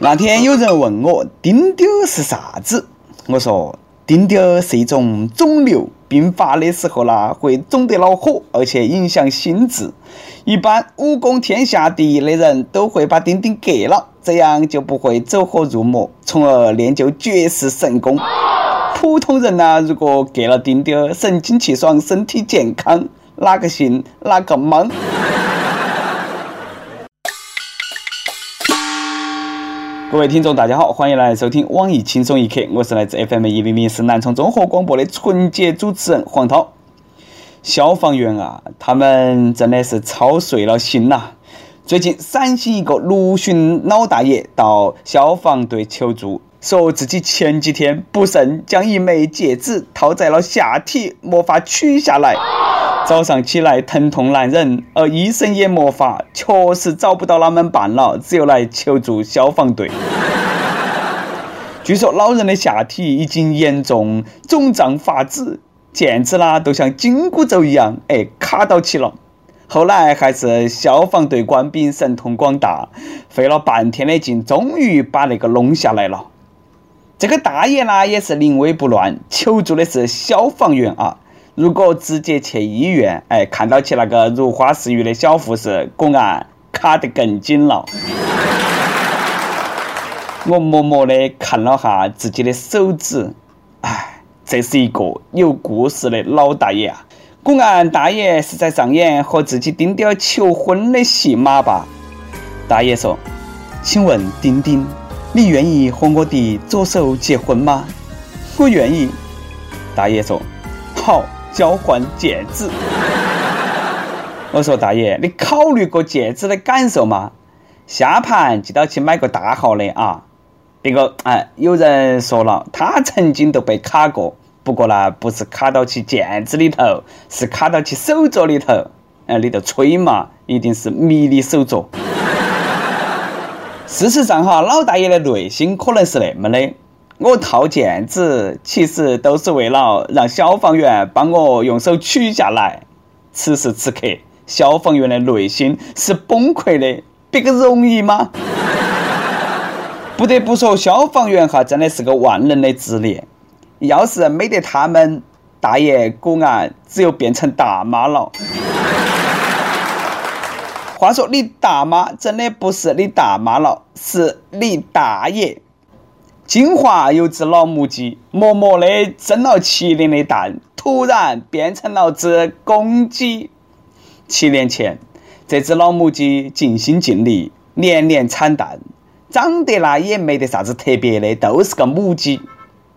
那天有人问我丁丁是啥子，我说丁丁是一种肿瘤，并发的时候呢会肿得恼火，而且影响心智。一般武功天下第一的人都会把丁丁割了，这样就不会走火入魔，从而练就绝世神功。普通人呢，如果割了丁丁，神清气爽，身体健康，哪个信哪个莽。各位听众，大家好，欢迎来收听网易轻松一刻，我是来自 FM 一零零四南充综合广播的纯洁主持人黄涛。消防员啊，他们真的是操碎了心呐！最近陕西一个陆巡老大爷到消防队求助，说自己前几天不慎将一枚戒指套在了下体，没法取下来。早上起来疼痛难忍，而医生也没法，确实找不到哪门办了，只有来求助消防队。据说老人的下体已经严重肿胀发紫，腱子啦都像紧箍咒一样，哎卡到起了。后来还是消防队官兵神通广大，费了半天的劲，终于把那个弄下来了。这个大爷呢也是临危不乱，求助的是消防员啊。如果直接去医院，哎，看到起那个如花似玉的小护士，果然卡得更紧了。我默默的看了下自己的手指，哎，这是一个有故事的老大爷啊！果然，大爷是在上演和自己丁丁求婚的戏码吧？大爷说：“请问丁丁，你愿意和我的左手结婚吗？”我愿意。大爷说：“好。”交换戒指，我说大爷，你考虑过戒指的感受吗？下盘记得去买个大号的啊！别个哎，有人说了，他曾经都被卡过，不过呢，不是卡到起戒指里头，是卡到起手镯里头。哎，你就吹嘛，一定是迷你手镯。事实上哈，老大爷的内心可能是那么的。我套毽子，其实都是为了让消防员帮我用手取下来。此时此刻，消防员的内心是崩溃的，别个容易吗？不得不说，消防员哈真的是个万能的职业。要是没得他们，大爷果然只有变成大妈了。话说，你大妈真的不是你大妈了，是你大爷。金华有只老母鸡，默默的生了七年的蛋，突然变成了只公鸡。七年前，这只老母鸡尽心尽力，年年产蛋，长得那也没得啥子特别的，都是个母鸡。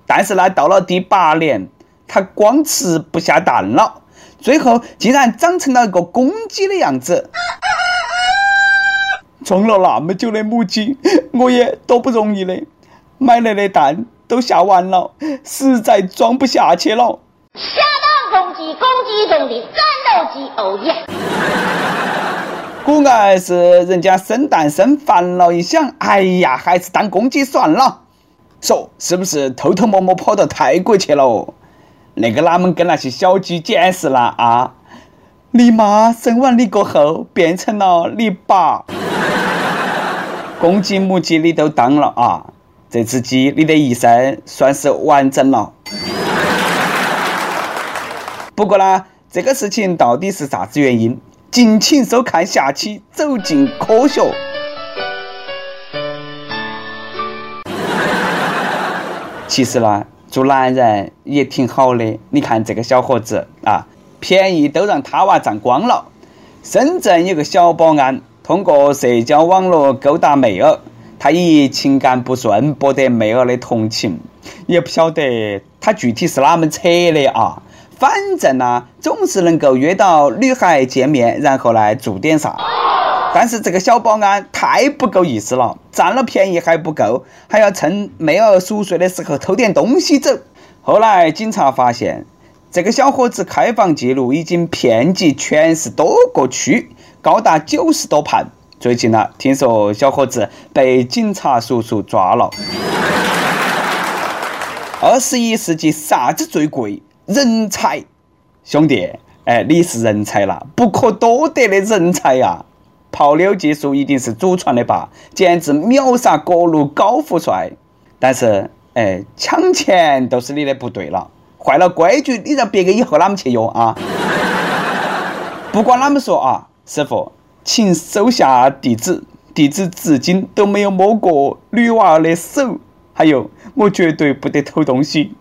但是呢，到了第八年，它光吃不下蛋了，最后竟然长成了一个公鸡的样子。装了那么久的母鸡，我也多不容易的。买来的蛋都下完了，实在装不下去了。下蛋公鸡，公鸡中的战斗机，哦耶！果然是人家生蛋生烦了，一想，哎呀，还是当公鸡算了。说是不是偷偷摸摸跑到泰国去了？那个哪们跟那些小鸡解释了啊？你妈生完你过后变成了你爸，公鸡母鸡你都当了啊？这只鸡，你的一生算是完整了。不过呢，这个事情到底是啥子原因？敬请收看下期《走进科学》。其实呢，做男人也挺好的。你看这个小伙子啊，便宜都让他娃占光了。深圳有个小保安，通过社交网络勾搭妹儿。他以情感不顺博得妹儿的同情，也不晓得他具体是哪门扯的啊。反正呢，总是能够约到女孩见面，然后来做点啥。但是这个小保安太不够意思了，占了便宜还不够，还要趁妹儿熟睡的时候偷点东西走。后来警察发现，这个小伙子开房记录已经遍及全市多个区，高达九十多盘。最近呢，听说小伙子被警察叔叔抓了。二十一世纪啥子最贵？人才，兄弟，哎，你是人才了，不可多得的人才呀！泡妞技术一定是祖传的吧，简直秒杀各路高富帅。但是，哎，抢钱都是你的不对了，坏了规矩，你让别个以后哪么去用啊？不管哪么说啊，师傅，请收下弟子，弟子至今都没有摸过女娃儿的手，还有，我绝对不得偷东西。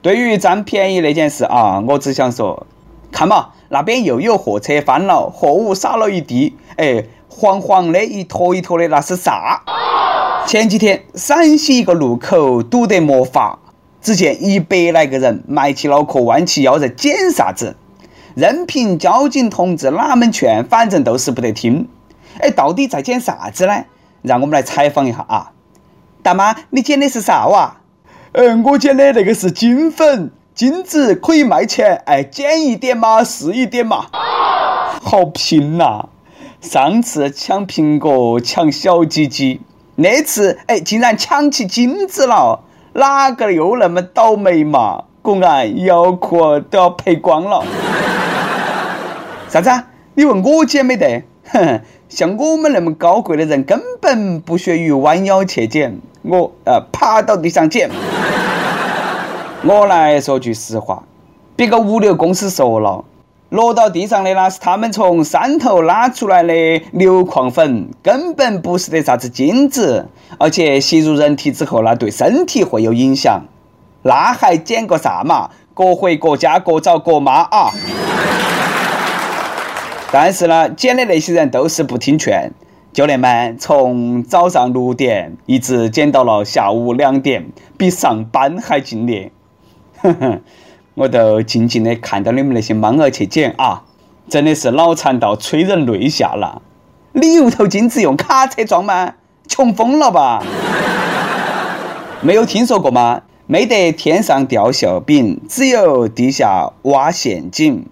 对于占便宜那件事啊，我只想说，看嘛，那边又有货车翻了，货物撒了一地，哎，黄黄的一坨一坨的，那是啥？前几天陕西一个路口堵得没法，只见一百来个人埋起脑壳，弯起腰在捡啥子？任凭交警同志哪门劝，反正都是不得听。哎，到底在捡啥子呢？让我们来采访一下啊，大妈，你捡的是啥哇？嗯，我捡的那个是金粉，金子可以卖钱，哎，捡一点嘛是一点嘛。好拼呐！上次抢苹果抢小鸡鸡，那次哎竟然抢起金子了，哪个又那么倒霉嘛？公安腰裤都要赔光了。啥子？你问我捡没得？哼，像我们那么高贵的人，根本不屑于弯腰去捡。我呃爬到地上捡。我来说句实话，别个物流公司说了，落到地上的那是他们从山头拉出来的硫矿粉，根本不是得啥子金子，而且吸入人体之后呢，对身体会有影响。那还捡个啥嘛？各回各家，各找各妈啊！但是呢，捡的那些人都是不听劝。教练们从早上六点一直捡到了下午两点，比上班还敬业。哼哼，我都静静的看到你们那些莽儿去捡啊，真的是脑残到催人泪下了。你油头金子用卡车装吗？穷疯了吧？没有听说过吗？没得天上掉馅饼，只有地下挖陷阱。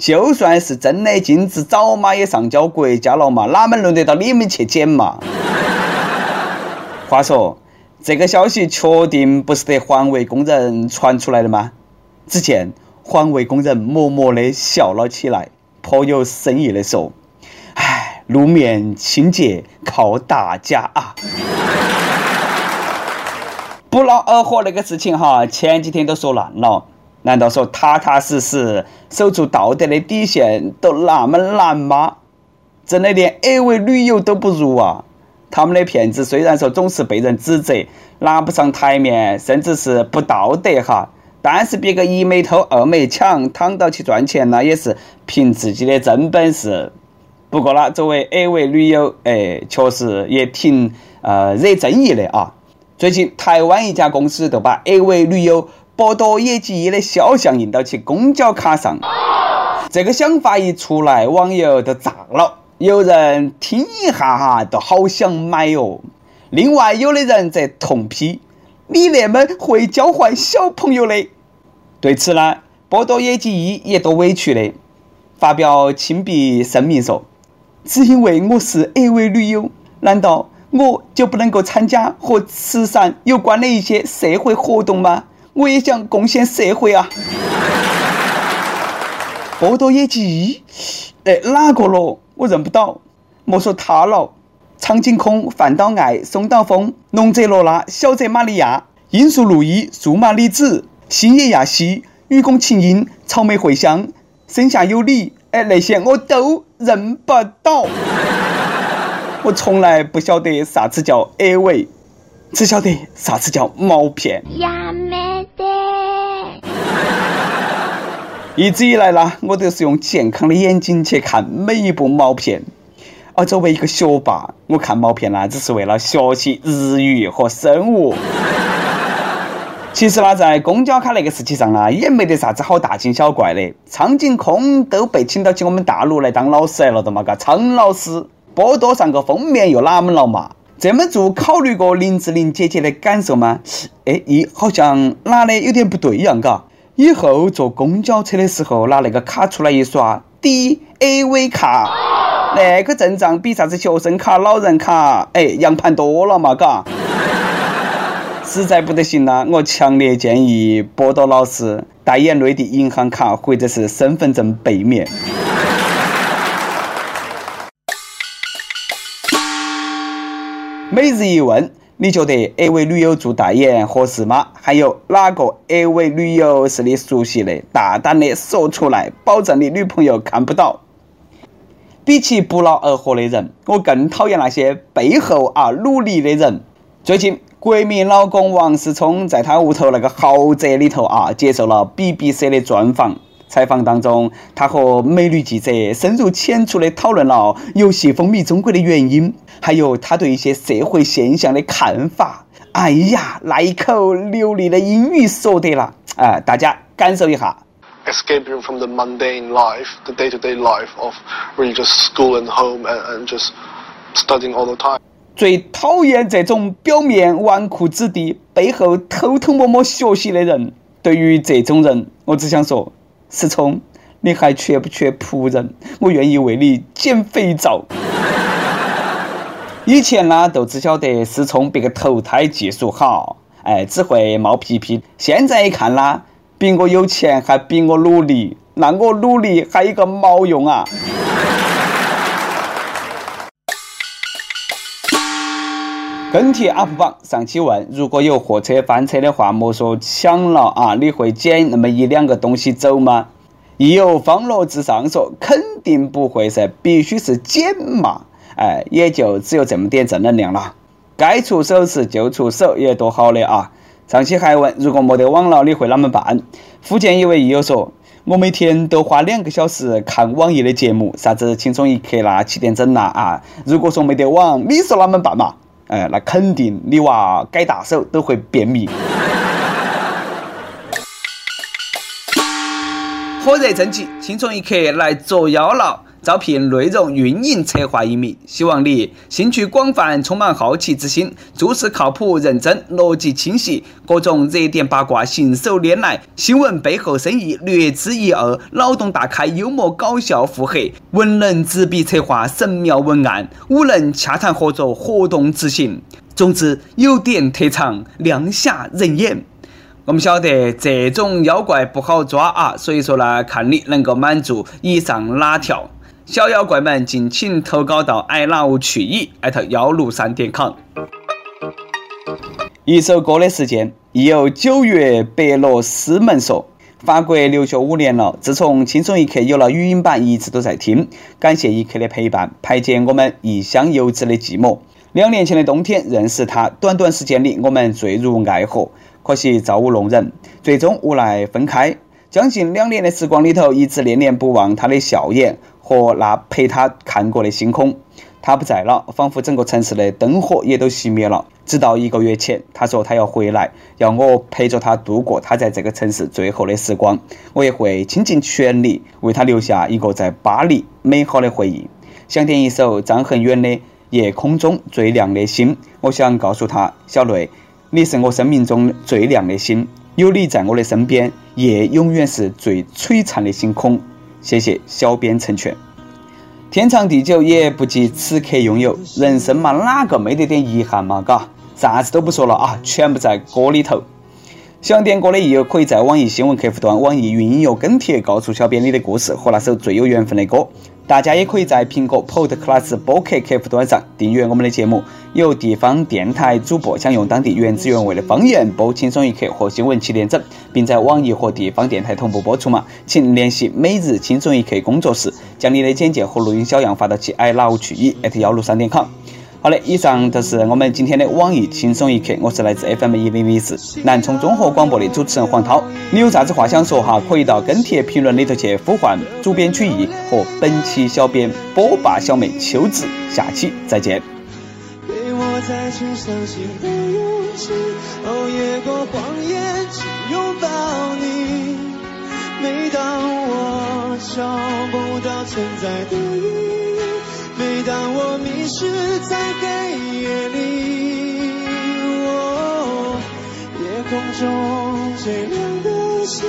就算是真的金子，早嘛也上交国家了嘛，哪门轮得到你们去捡嘛？话说，这个消息确定不是得环卫工人传出来的吗？只见环卫工人默默的笑了起来，颇有深意的说：“唉，路面清洁靠大家啊！”不劳而获那个事情哈，前几天都说烂了。难道说踏踏实实守住道德的底线都那么难吗？真的连 AV 女友都不如啊！他们的骗子虽然说总是被人指责拿不上台面，甚至是不道德哈，但是别个一没偷二没抢，躺到去赚钱那也是凭自己的真本事。不过呢，作为 AV 女友，哎，确实也挺呃惹争议的啊。最近台湾一家公司都把 AV 女友。波多野鸡的肖像印到其公交卡上，这个想法一出来，网友都炸了。有人听一下哈，都好想买哦。另外，有的人则痛批：“你那么会教坏小朋友的。”对此呢，波多野鸡一也多委屈的，发表亲笔声明说：“只因为我是 A 位女友，难道我就不能够参加和慈善有关的一些社会活动吗？”我也想贡献社会啊！波多野结衣，哎，哪个咯？我认不到。莫说他了，苍井空、饭岛爱、松岛枫、龙泽罗拉、小泽玛利亚、罂粟路易、数码里子、星野亚希、雨宫琴音、草莓惠香、生下有你，哎，那些我都认不到。我从来不晓得啥子叫 A 位，只晓得啥子叫毛片呀没得。一直以来呢，我都是用健康的眼睛去看每一部毛片。而作为一个学霸，我看毛片呢，只是为了学习日语和生物。其实呢，在公交卡那个事情上呢，也没得啥子好大惊小怪的。苍井空都被请到起我们大陆来当老师来了的嘛，嘎，苍老师，波多上个封面又哪门了嘛？这么做考虑过林志玲姐姐的感受吗？哎，咦，好像哪里有点不对一样，嘎。以后坐公交车的时候，拿那个卡出来一刷，D A V 卡，那个阵仗比啥子学生卡、老人卡，哎，洋盘多了嘛，嘎。实在不得行了，我强烈建议波多老师代言内地银行卡或者是身份证背面。每日一问，你觉得 A 位女友做代言合适吗？还有哪个 A 位女友是你熟悉的？大胆的说出来，保证你女朋友看不到。比起不劳而获的人，我更讨厌那些背后啊努力的人。最近，国民老公王思聪在他屋头那个豪宅里头啊，接受了 BBC 的专访。采访当中，他和美女记者深入浅出的讨论了游戏风靡中国的原因，还有他对一些社会现象的看法。哎呀，那一口流利的英语说得了，哎，大家感受一下。Escaping from the mundane life, the day-to-day life of really just school and home and and just studying all the time. 最讨厌这种表面纨绔子弟，背后偷偷摸摸学习的人。对于这种人，我只想说。思聪，你还缺不缺仆人？我愿意为你捡肥皂。以前呢，都只晓得思聪别个投胎技术好，哎，只会冒皮皮。现在一看啦，比我有钱还比我努力，那我努力还有个毛用啊！跟帖 UP 榜上期问：如果有货车翻车的话，莫说抢了啊，你会捡那么一两个东西走吗？亦有方罗至上说：肯定不会噻，必须是捡嘛。哎，也就只有这么点正能量了。该出手时就出手，也多好的啊！上期还问：如果没得网了，你会啷么办？福建一位益友说：我每天都花两个小时看网易的节目，啥子轻松一刻啦、七点整啦啊。如果说没得网，你说啷么办嘛？哎，那肯定你娃改大手都会便秘。火热征集，轻松一刻来捉妖了。招聘内容运营策划一名，希望你兴趣广泛，充满好奇之心，做事靠谱认真，逻辑清晰，各种热点八卦信手拈来，新闻背后深意略知一二，脑洞大开，幽默搞笑腹黑，文能执笔策划神妙文案，武能洽谈合作活动执行。总之，有点特长，亮瞎人眼。我们晓得这种妖怪不好抓啊，所以说呢，看你能够满足以上哪条。小妖怪们，敬请投稿到 i love 去矣艾特幺六三点 com。一首歌的时间，亦有九月白罗斯门说：法国留学五年了，自从轻松一刻有了语音版，一直都在听。感谢一刻的陪伴，排解我们异乡游子的寂寞。两年前的冬天认识他，短短时间里我们坠入爱河，可惜造物弄人，最终无奈分开。将近两年的时光里头，一直念念不忘他的笑颜。和那陪他看过的星空，他不在了，仿佛整个城市的灯火也都熄灭了。直到一个月前，他说他要回来，要我陪着他度过他在这个城市最后的时光。我也会倾尽全力为他留下一个在巴黎美好的回忆。想点一首张恒远的《夜空中最亮的星》，我想告诉他，小雷，你是我生命中最亮的星，有你在我的身边，夜永远是最璀璨的星空。谢谢小编成全，天长地久也不及此刻拥有。人生嘛，哪个没得点遗憾嘛？嘎，啥子都不说了啊，全部在歌里头。想点歌的益友可以在网易新闻客户端、网易云音乐跟帖告诉小编你的故事和那首最有缘分的歌。大家也可以在苹果 Podcast 播客客户端上订阅我们的节目。有地方电台主播想用当地原汁原味的方言播《轻松一刻》和新闻七点整，并在网易和地方电台同步播出嘛？请联系每日轻松一刻工作室，将你的简介和录音小样发到其 i love 去一 at 幺六三点 com。好的，以上就是我们今天的网易轻松一刻。我是来自 FM 一零零四南充综合广播的主持人黄涛。你有啥子话想说哈？可以到跟帖评论里头去呼唤主编曲艺和本期小编波霸小妹秋子。下期再见。每当我找不到存在的意义，每当我迷失在黑夜里，夜空中最亮的星，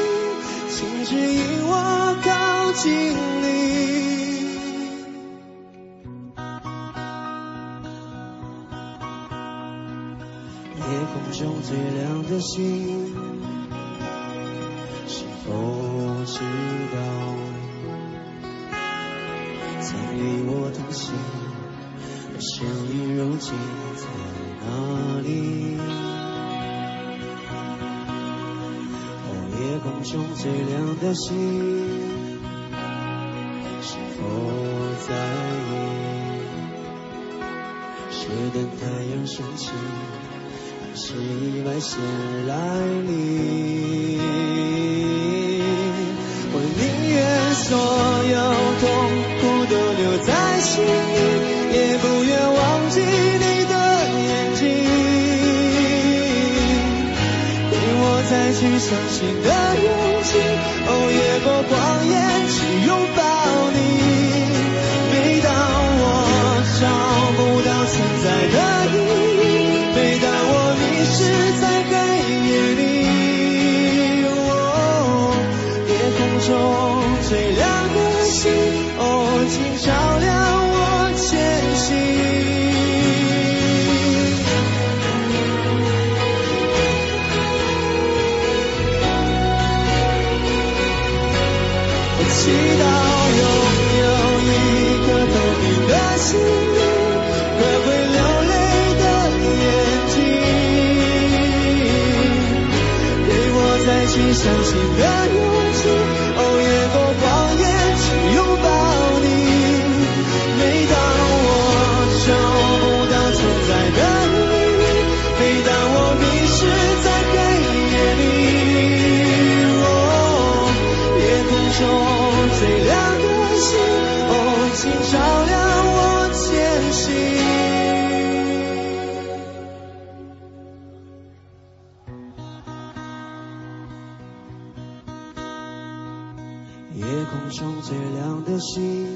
请指引我靠近你。夜空中最亮的星，曾与我同行，而相遇如今。哪里？哦，夜空中最亮的星，是否在意？是等太阳升起，还是意外先来临？我宁愿所有痛苦都留在心相信的勇气。哦，越过谎祈祷拥有一颗透明的心灵和会流泪的眼睛，给我再去相信的勇气。请照亮我前行。夜空中最亮的星，